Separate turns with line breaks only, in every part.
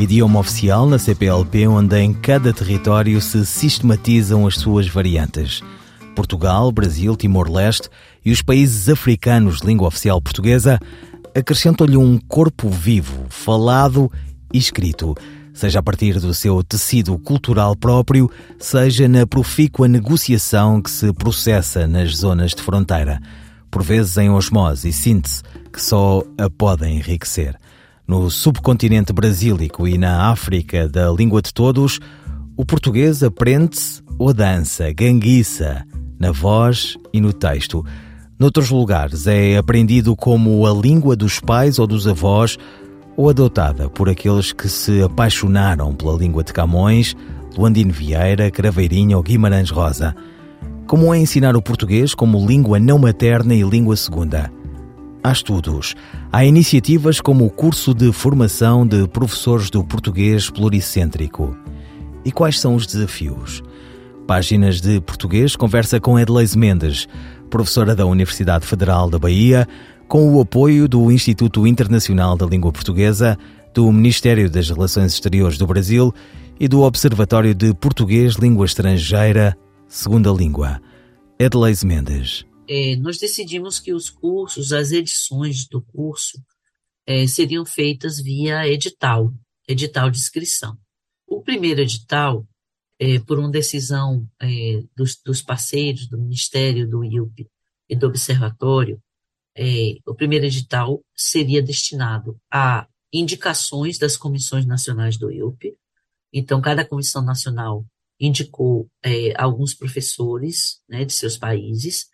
Idioma oficial na CPLP, onde em cada território se sistematizam as suas variantes. Portugal, Brasil, Timor-Leste e os países africanos de língua oficial portuguesa acrescentam-lhe um corpo vivo, falado e escrito, seja a partir do seu tecido cultural próprio, seja na profícua negociação que se processa nas zonas de fronteira, por vezes em osmose e síntese, que só a podem enriquecer. No subcontinente brasílico e na África da língua de todos, o português aprende-se ou dança, ganguiça, na voz e no texto. Noutros lugares é aprendido como a língua dos pais ou dos avós, ou adotada por aqueles que se apaixonaram pela língua de Camões, Luandino Vieira, Craveirinha ou Guimarães Rosa. Como é ensinar o português como língua não materna e língua segunda? Há estudos, há iniciativas como o curso de formação de professores do português pluricêntrico. E quais são os desafios? Páginas de Português conversa com Edleise Mendes, professora da Universidade Federal da Bahia, com o apoio do Instituto Internacional da Língua Portuguesa, do Ministério das Relações Exteriores do Brasil e do Observatório de Português Língua Estrangeira, Segunda Língua. Edleise Mendes
é, nós decidimos que os cursos, as edições do curso, é, seriam feitas via edital, edital de inscrição. O primeiro edital, é, por uma decisão é, dos, dos, parceiros do Ministério, do IUP e do Observatório, é, o primeiro edital seria destinado a indicações das comissões nacionais do IUP. Então, cada comissão nacional indicou é, alguns professores né, de seus países,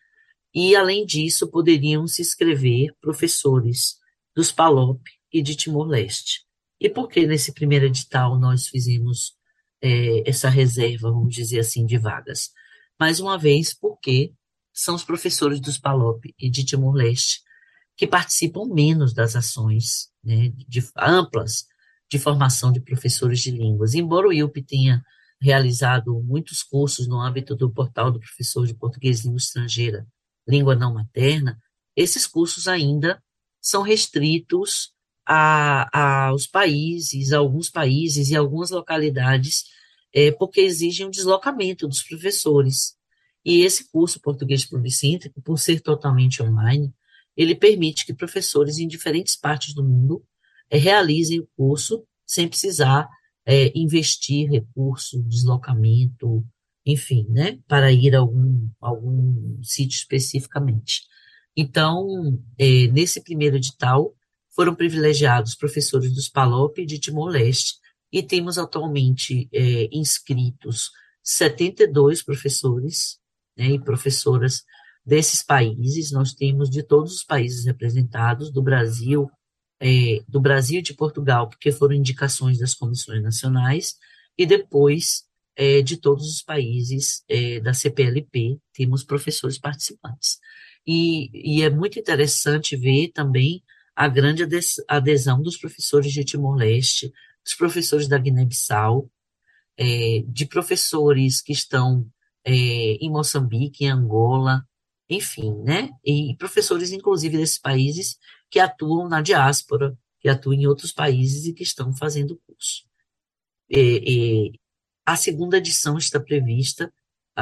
e, além disso, poderiam se inscrever professores dos PALOP e de Timor-Leste. E por que nesse primeiro edital nós fizemos é, essa reserva, vamos dizer assim, de vagas? Mais uma vez, porque são os professores dos PALOP e de Timor-Leste que participam menos das ações né, de, amplas de formação de professores de línguas. Embora o IUP tenha realizado muitos cursos no âmbito do portal do professor de português língua estrangeira língua não materna, esses cursos ainda são restritos a, aos países, a alguns países e algumas localidades, é, porque exigem um deslocamento dos professores. E esse curso português pluricêntrico, por ser totalmente online, ele permite que professores em diferentes partes do mundo é, realizem o curso sem precisar é, investir recurso, deslocamento, enfim, né, para ir a algum, algum sítio especificamente. Então, é, nesse primeiro edital, foram privilegiados professores dos PALOP e de Timor-Leste, e temos atualmente é, inscritos 72 professores né, e professoras desses países. Nós temos de todos os países representados, do Brasil, é, do Brasil e de Portugal, porque foram indicações das comissões nacionais, e depois é, de todos os países é, da CPLP, temos professores participantes. E, e, é muito interessante ver também a grande adesão dos professores de Timor-Leste, dos professores da Guiné-Bissau, é, de professores que estão é, em Moçambique, em Angola, enfim, né? E professores, inclusive, desses países que atuam na diáspora, que atuam em outros países e que estão fazendo curso. A segunda edição está prevista,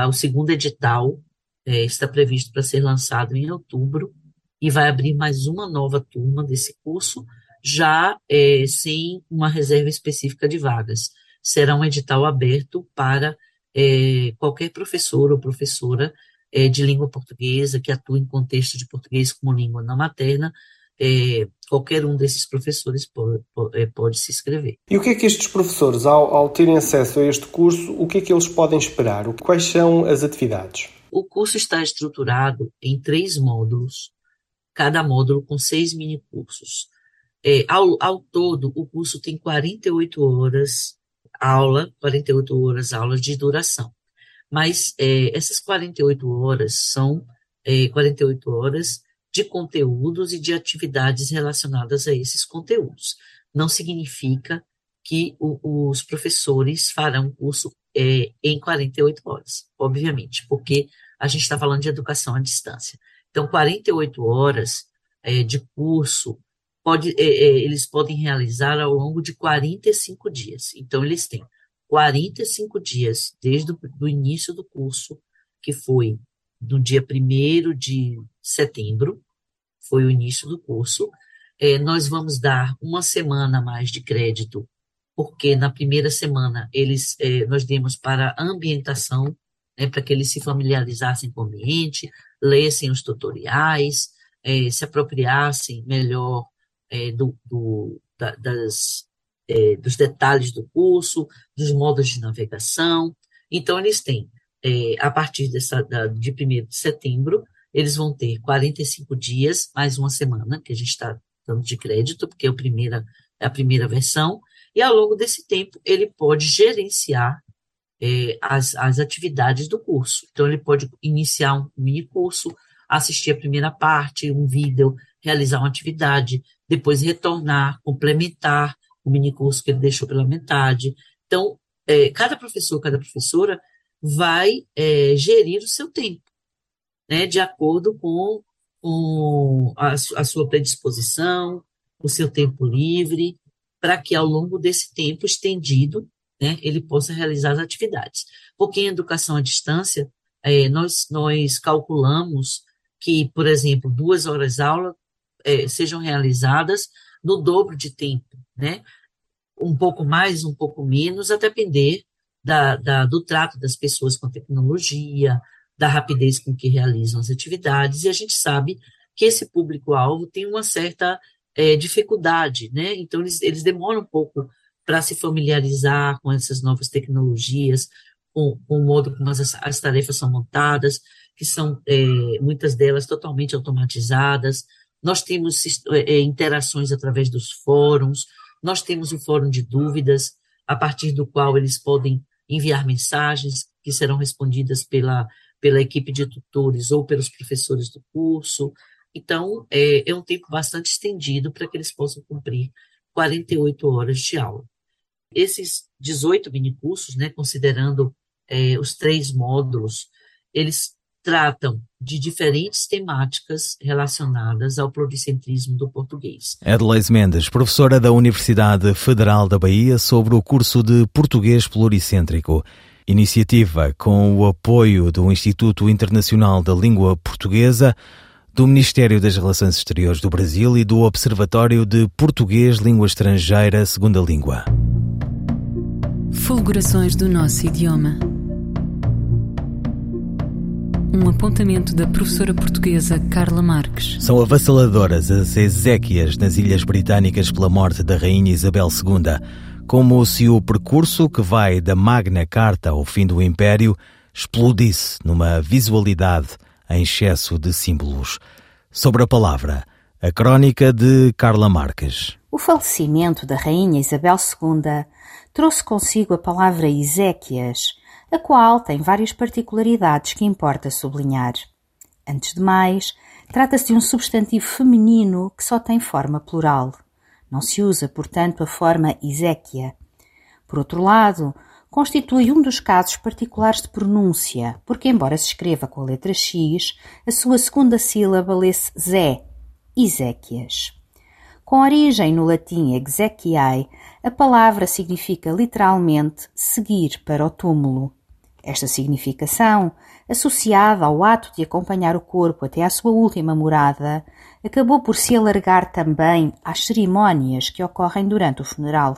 o segundo edital é, está previsto para ser lançado em outubro e vai abrir mais uma nova turma desse curso, já é, sem uma reserva específica de vagas. Será um edital aberto para é, qualquer professor ou professora é, de língua portuguesa que atua em contexto de português como língua não materna, é, qualquer um desses professores pode, pode, é, pode, se inscrever.
E o que é que estes professores, ao, ao terem acesso a este curso, o que é que eles podem esperar? Quais são as atividades?
O curso está estruturado em três módulos, cada módulo com seis mini-cursos. É, ao, ao todo, o curso tem 48 horas aula, 48 horas aulas de duração. Mas é, essas 48 horas são é, 48 horas de conteúdos e de atividades relacionadas a esses conteúdos. Não significa que o, os professores farão curso é, em 48 horas, obviamente, porque a gente está falando de educação à distância. Então, 48 horas é, de curso pode, é, é, eles podem realizar ao longo de 45 dias. Então, eles têm 45 dias desde o início do curso, que foi no dia 1 de setembro, foi o início do curso. É, nós vamos dar uma semana mais de crédito, porque na primeira semana eles é, nós demos para ambientação, né, para que eles se familiarizassem com o ambiente, lessem os tutoriais, é, se apropriassem melhor é, do, do, da, das, é, dos detalhes do curso, dos modos de navegação. Então, eles têm, é, a partir dessa, da, de 1 de setembro, eles vão ter 45 dias, mais uma semana, que a gente está dando de crédito, porque é a primeira, é a primeira versão, e ao longo desse tempo ele pode gerenciar é, as, as atividades do curso. Então, ele pode iniciar um mini curso, assistir a primeira parte, um vídeo, realizar uma atividade, depois retornar, complementar o mini curso que ele deixou pela metade. Então, é, cada professor, cada professora vai é, gerir o seu tempo né, de acordo com, a, a sua predisposição, o seu tempo livre, para que ao longo desse tempo estendido, né, ele possa realizar as atividades. Porque em educação à distância, é, nós, nós calculamos que, por exemplo, duas horas aula é, sejam realizadas no dobro de tempo, né? Um pouco mais, um pouco menos, a depender da, da, do trato das pessoas com a tecnologia, da rapidez com que realizam as atividades, e a gente sabe que esse público-alvo tem uma certa é, dificuldade, né? Então, eles, eles demoram um pouco para se familiarizar com essas novas tecnologias, com, com o modo como as, as tarefas são montadas, que são é, muitas delas totalmente automatizadas. Nós temos é, interações através dos fóruns, nós temos o fórum de dúvidas, a partir do qual eles podem enviar mensagens que serão respondidas pela pela equipe de tutores ou pelos professores do curso. Então, é, é um tempo bastante estendido para que eles possam cumprir 48 horas de aula. Esses 18 minicursos, né, considerando é, os três módulos, eles tratam de diferentes temáticas relacionadas ao pluricentrismo do português.
Adelaide Mendes, professora da Universidade Federal da Bahia, sobre o curso de Português Pluricêntrico. Iniciativa com o apoio do Instituto Internacional da Língua Portuguesa, do Ministério das Relações Exteriores do Brasil e do Observatório de Português Língua Estrangeira Segunda Língua.
Fulgurações do nosso idioma. Um apontamento da professora portuguesa Carla Marques.
São avassaladoras as exéquias nas Ilhas Britânicas pela morte da Rainha Isabel II como se o percurso que vai da Magna Carta ao fim do Império explodisse numa visualidade em excesso de símbolos. Sobre a palavra, a crónica de Carla Marques.
O falecimento da Rainha Isabel II trouxe consigo a palavra Ezequias, a qual tem várias particularidades que importa sublinhar. Antes de mais, trata-se de um substantivo feminino que só tem forma plural. Não se usa, portanto, a forma Ezequia. Por outro lado, constitui um dos casos particulares de pronúncia, porque, embora se escreva com a letra X, a sua segunda sílaba lê-se Zé, Ezequias. Com origem no latim exequiae, a palavra significa literalmente seguir para o túmulo. Esta significação, associada ao ato de acompanhar o corpo até à sua última morada, acabou por se alargar também às cerimónias que ocorrem durante o funeral.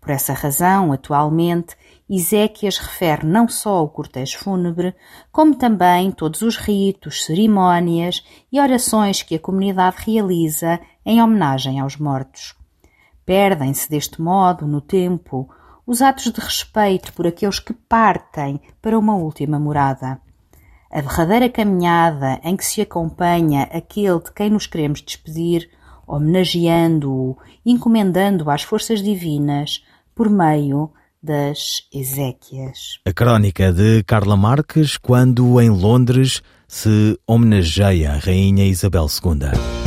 Por essa razão, atualmente, Ezequias refere não só ao cortejo fúnebre, como também todos os ritos, cerimónias e orações que a comunidade realiza em homenagem aos mortos. Perdem-se deste modo, no tempo, os atos de respeito por aqueles que partem para uma última morada. A derradeira caminhada em que se acompanha aquele de quem nos queremos despedir homenageando-o, encomendando às forças divinas por meio das Ezequias.
A crónica de Carla Marques, quando em Londres se homenageia a Rainha Isabel II.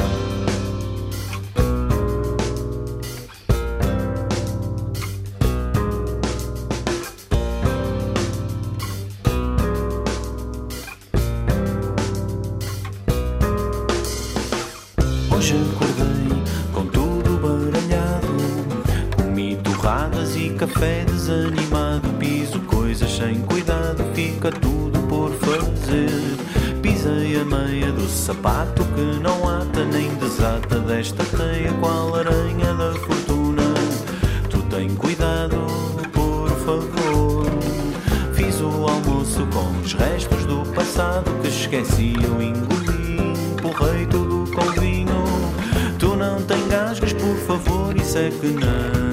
favor, isso é que não.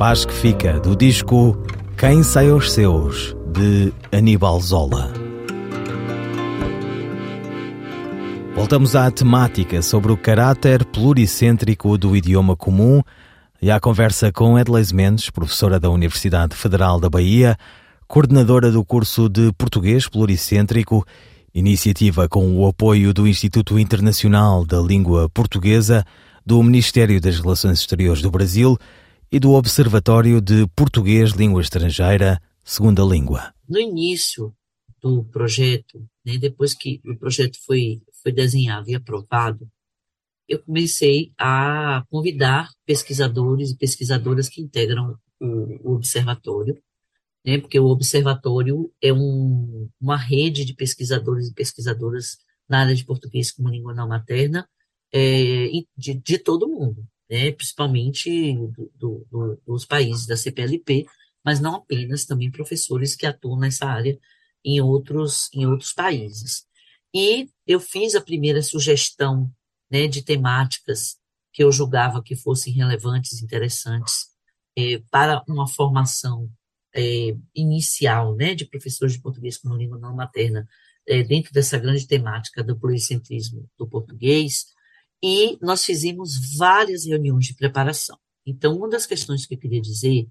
Paz que fica do disco Quem Sai aos Seus, de Aníbal Zola. Voltamos à temática sobre o caráter pluricêntrico do idioma comum e à conversa com Edleis Mendes, professora da Universidade Federal da Bahia, coordenadora do curso de Português Pluricêntrico, iniciativa com o apoio do Instituto Internacional da Língua Portuguesa, do Ministério das Relações Exteriores do Brasil e do Observatório de Português Língua Estrangeira, Segunda Língua.
No início do projeto, né, depois que o projeto foi, foi desenhado e aprovado, eu comecei a convidar pesquisadores e pesquisadoras que integram o, o observatório, né, porque o observatório é um, uma rede de pesquisadores e pesquisadoras na área de português como língua não materna é, de, de todo mundo né, principalmente do, do, dos países da CPLP, mas não apenas, também professores que atuam nessa área em outros, em outros países. E eu fiz a primeira sugestão né, de temáticas que eu julgava que fossem relevantes, interessantes é, para uma formação é, inicial né, de professores de português como língua não materna, é, dentro dessa grande temática do pluricentrismo do português, e nós fizemos várias reuniões de preparação. Então, uma das questões que eu queria dizer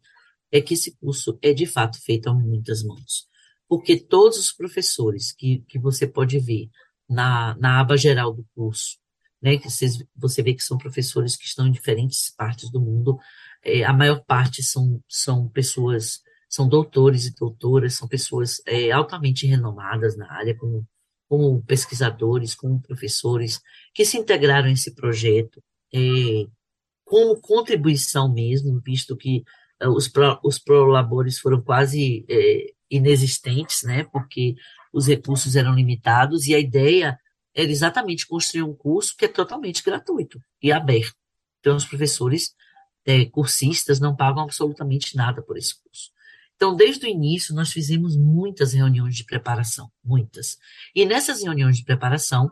é que esse curso é de fato feito a muitas mãos. Porque todos os professores que, que você pode ver na, na aba geral do curso, né, que vocês, você vê que são professores que estão em diferentes partes do mundo, é, a maior parte são, são pessoas, são doutores e doutoras, são pessoas é, altamente renomadas na área, como, como pesquisadores, como professores, que se integraram a esse projeto é, como contribuição mesmo, visto que é, os, pro, os prolabores foram quase é, inexistentes, né, porque os recursos eram limitados, e a ideia era exatamente construir um curso que é totalmente gratuito e aberto. Então, os professores é, cursistas não pagam absolutamente nada por esse curso. Então, desde o início, nós fizemos muitas reuniões de preparação, muitas. E nessas reuniões de preparação,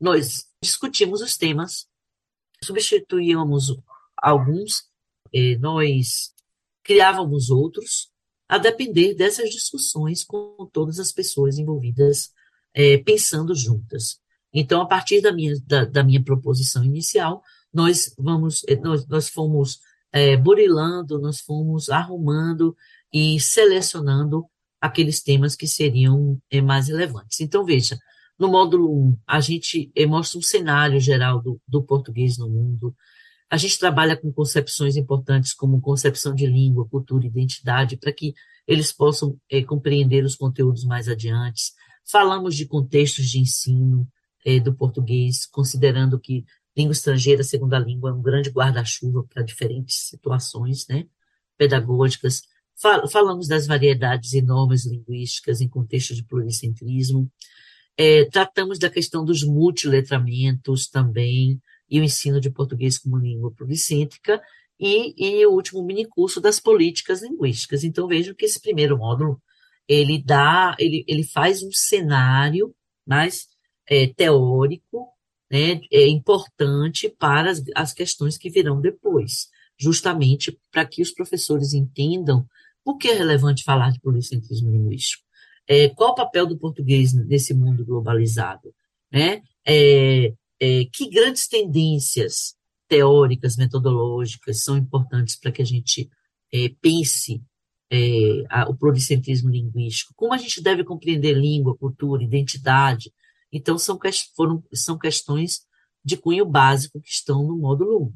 nós discutimos os temas, substituíamos alguns, eh, nós criávamos outros, a depender dessas discussões com todas as pessoas envolvidas, é, pensando juntas. Então, a partir da minha, da, da minha proposição inicial, nós vamos, é, nós, nós fomos é, burilando, nós fomos arrumando e selecionando aqueles temas que seriam é, mais relevantes. Então, veja, no módulo 1, a gente é, mostra um cenário geral do, do português no mundo, a gente trabalha com concepções importantes como concepção de língua, cultura, identidade, para que eles possam é, compreender os conteúdos mais adiante. Falamos de contextos de ensino é, do português, considerando que língua estrangeira, segunda língua, é um grande guarda-chuva para diferentes situações né, pedagógicas. Fal falamos das variedades e normas linguísticas em contexto de pluricentrismo. É, tratamos da questão dos multiletramentos também, e o ensino de português como língua pluricêntrica, e, e o último minicurso das políticas linguísticas. Então, vejam que esse primeiro módulo, ele dá, ele, ele faz um cenário mais é, teórico, né, é importante para as, as questões que virão depois, justamente para que os professores entendam por que é relevante falar de policentrismo linguístico. É, qual o papel do português nesse mundo globalizado? Né? É, é, que grandes tendências teóricas, metodológicas são importantes para que a gente é, pense é, a, o pluricentrismo linguístico, como a gente deve compreender língua, cultura, identidade. Então, são, foram, são questões de cunho básico que estão no módulo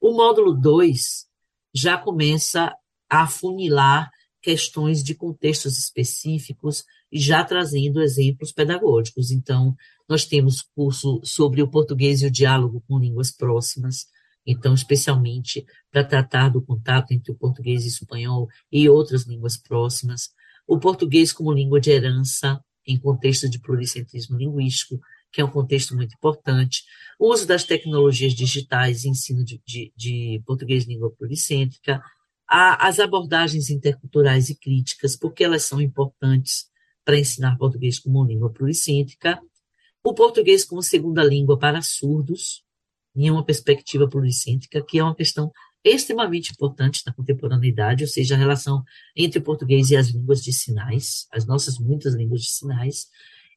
1. O módulo 2 já começa afunilar questões de contextos específicos e já trazendo exemplos pedagógicos. Então, nós temos curso sobre o português e o diálogo com línguas próximas, então, especialmente para tratar do contato entre o português e o espanhol e outras línguas próximas. O português como língua de herança, em contexto de pluricentrismo linguístico, que é um contexto muito importante. O uso das tecnologias digitais, ensino de, de, de português língua pluricêntrica. As abordagens interculturais e críticas, porque elas são importantes para ensinar português como língua pluricêntrica o português como segunda língua para surdos, em uma perspectiva pluricêntrica, que é uma questão extremamente importante na contemporaneidade, ou seja, a relação entre o português e as línguas de sinais, as nossas muitas línguas de sinais,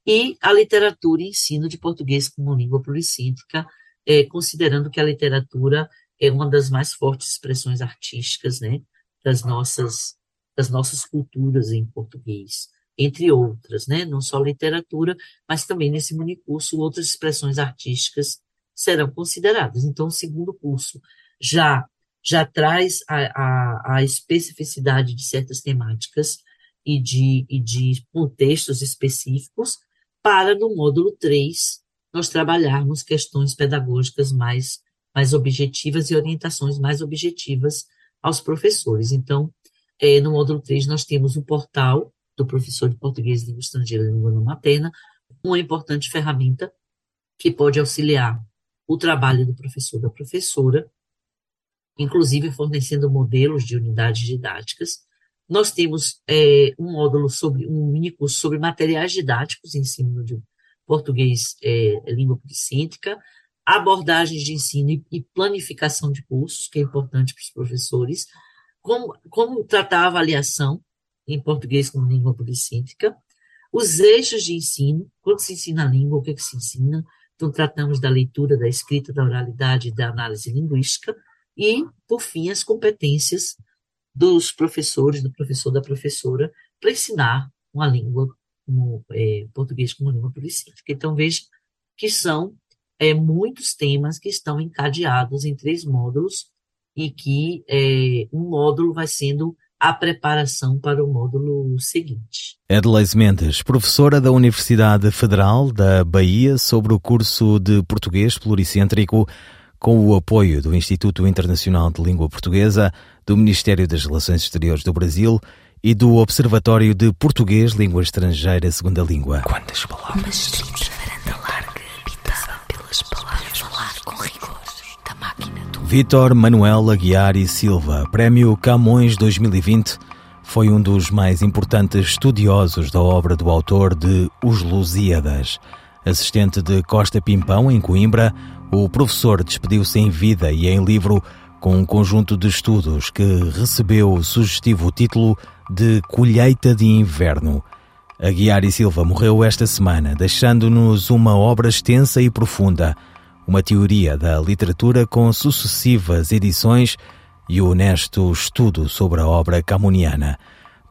e a literatura e ensino de português como língua pluricêntrica, é, considerando que a literatura é uma das mais fortes expressões artísticas né, das, nossas, das nossas culturas em português entre outras, né? não só literatura, mas também nesse minicurso outras expressões artísticas serão consideradas. Então, o segundo curso já, já traz a, a, a especificidade de certas temáticas e de, e de contextos específicos, para no módulo 3 nós trabalharmos questões pedagógicas mais, mais objetivas e orientações mais objetivas aos professores. Então, é, no módulo 3 nós temos o portal do professor de português língua estrangeira e língua não materna, uma importante ferramenta que pode auxiliar o trabalho do professor da professora, inclusive fornecendo modelos de unidades didáticas. Nós temos é, um módulo sobre, um mini sobre materiais didáticos, ensino de português, é, língua policêntrica, abordagens de ensino e, planificação de cursos, que é importante para os professores, como, como tratar a avaliação, em português como língua policêntrica, os eixos de ensino, quando se ensina a língua, o que, é que se ensina, então tratamos da leitura, da escrita, da oralidade da análise linguística, e, por fim, as competências dos professores, do professor, da professora, para ensinar uma língua como é, português como língua polícica. Então, veja que são é, muitos temas que estão encadeados em três módulos e que é, um módulo vai sendo a preparação para o módulo seguinte.
Edleis Mendes, professora da Universidade Federal da Bahia sobre o curso de Português Pluricêntrico, com o apoio do Instituto Internacional de Língua Portuguesa, do Ministério das Relações Exteriores do Brasil e do Observatório de Português Língua Estrangeira Segunda Língua.
Quantas palavras?
Vítor Manuel Aguiar e Silva, Prémio Camões 2020, foi um dos mais importantes estudiosos da obra do autor de Os Lusíadas. Assistente de Costa Pimpão, em Coimbra, o professor despediu-se em vida e em livro com um conjunto de estudos que recebeu o sugestivo título de Colheita de Inverno. Aguiar e Silva morreu esta semana, deixando-nos uma obra extensa e profunda uma teoria da literatura com sucessivas edições e o honesto estudo sobre a obra camuniana.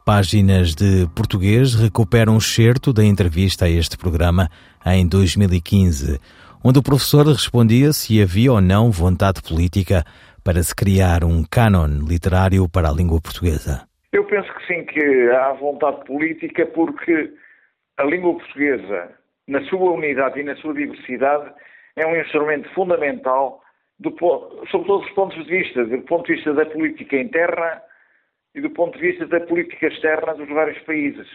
Páginas de Português recuperam um excerto da entrevista a este programa em 2015, onde o professor respondia se havia ou não vontade política para se criar um cânon literário para a língua portuguesa.
Eu penso que sim, que há vontade política porque a língua portuguesa, na sua unidade e na sua diversidade, é um instrumento fundamental do, sob todos os pontos de vista, do ponto de vista da política interna e do ponto de vista da política externa dos vários países.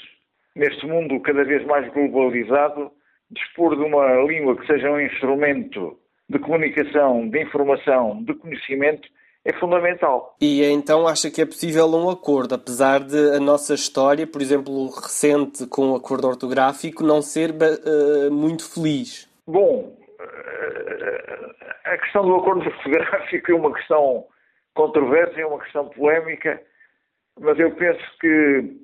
Neste mundo cada vez mais globalizado, dispor de uma língua que seja um instrumento de comunicação, de informação, de conhecimento, é fundamental.
E então acha que é possível um acordo, apesar de a nossa história, por exemplo, recente com o acordo ortográfico, não ser uh, muito feliz?
Bom, a questão do acordo fotográfico é uma questão controversa, é uma questão polémica, mas eu penso que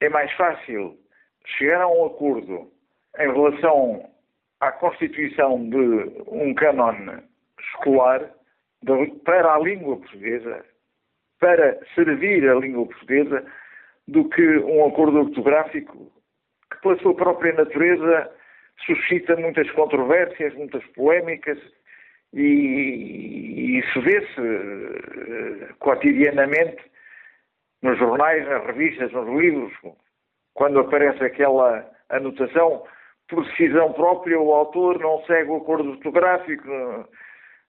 é mais fácil chegar a um acordo em relação à constituição de um canon escolar para a língua portuguesa, para servir a língua portuguesa, do que um acordo ortográfico que, pela sua própria natureza, suscita muitas controvérsias, muitas polémicas e, e isso vê-se uh, cotidianamente nos jornais, nas revistas, nos livros, quando aparece aquela anotação, por decisão própria, o autor não segue o acordo ortográfico,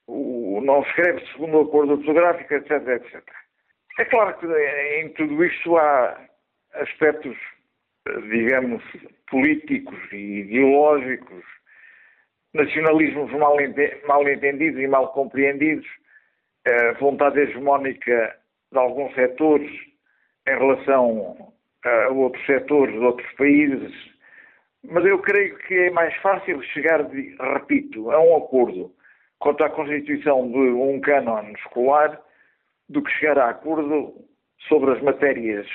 o, não escreve segundo o acordo ortográfico, etc, etc. É claro que em tudo isto há aspectos digamos, políticos e ideológicos, nacionalismos mal, mal entendidos e mal compreendidos, a vontade hegemónica de alguns setores em relação a outros setores de outros países, mas eu creio que é mais fácil chegar, repito, a um acordo quanto à constituição de um cânon escolar do que chegar a acordo sobre as matérias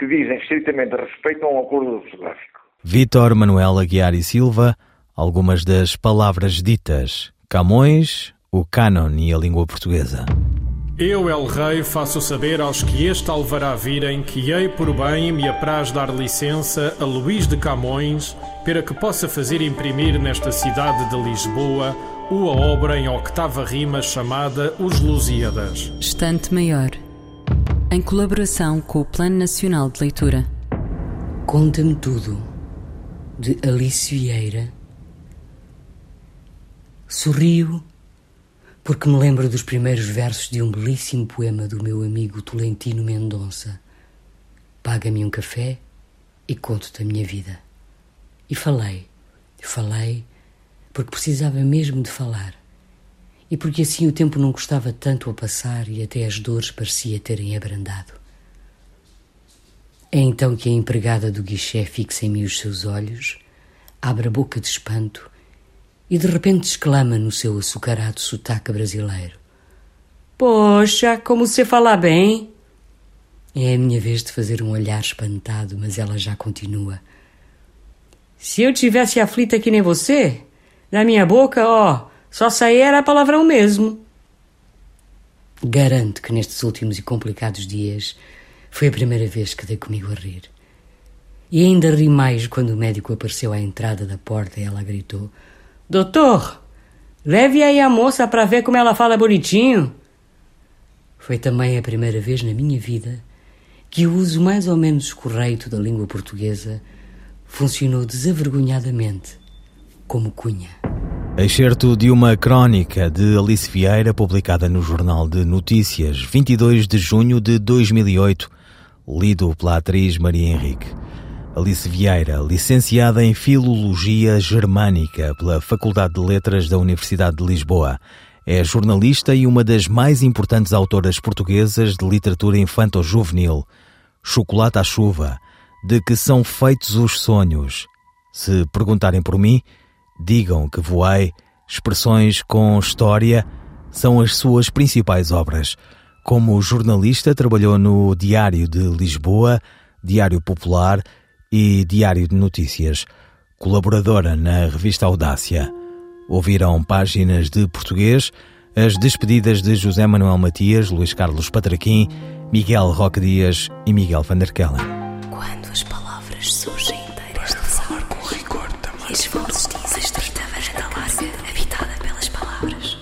que dizem estritamente respeito a um acordo ortográfico.
Vítor Manuel Aguiar e Silva, algumas das palavras ditas. Camões, o cânon e a língua portuguesa.
Eu, El Rei, faço saber aos que este alvará virem que hei por bem me apraz dar licença a Luís de Camões para que possa fazer imprimir nesta cidade de Lisboa uma obra em octava rima chamada Os Lusíadas.
Estante Maior em colaboração com o Plano Nacional de Leitura.
Conta-me tudo, de Alice Vieira. Sorrio porque me lembro dos primeiros versos de um belíssimo poema do meu amigo Tolentino Mendonça. Paga-me um café e conto-te a minha vida. E falei, falei, porque precisava mesmo de falar e porque assim o tempo não custava tanto a passar e até as dores parecia terem abrandado. É então que a empregada do guichê fixa em mim os seus olhos, abre a boca de espanto e de repente exclama no seu açucarado sotaque brasileiro: Poxa, como você fala bem! É a minha vez de fazer um olhar espantado, mas ela já continua. Se eu tivesse aflita que nem você, na minha boca, ó, só sei era palavrão mesmo. Garanto que nestes últimos e complicados dias Foi a primeira vez que dei comigo a rir. E ainda ri mais quando o médico apareceu à entrada da porta e ela gritou: Doutor, leve aí a moça para ver como ela fala bonitinho. Foi também a primeira vez na minha vida que o uso mais ou menos correto da língua portuguesa funcionou desavergonhadamente como cunha.
Excerto de uma crónica de Alice Vieira publicada no Jornal de Notícias, 22 de junho de 2008, lido pela atriz Maria Henrique. Alice Vieira, licenciada em Filologia Germânica pela Faculdade de Letras da Universidade de Lisboa, é jornalista e uma das mais importantes autoras portuguesas de literatura infanto-juvenil. Chocolate à chuva, de que são feitos os sonhos. Se perguntarem por mim, digam que voei, expressões com história, são as suas principais obras. Como jornalista, trabalhou no Diário de Lisboa, Diário Popular e Diário de Notícias. Colaboradora na revista Audácia. Ouviram páginas de português, as despedidas de José Manuel Matias, Luís Carlos Patraquim, Miguel Roque Dias e Miguel van der Kellen.
Quando as palavras surgem inteiras de falar com rigor também. E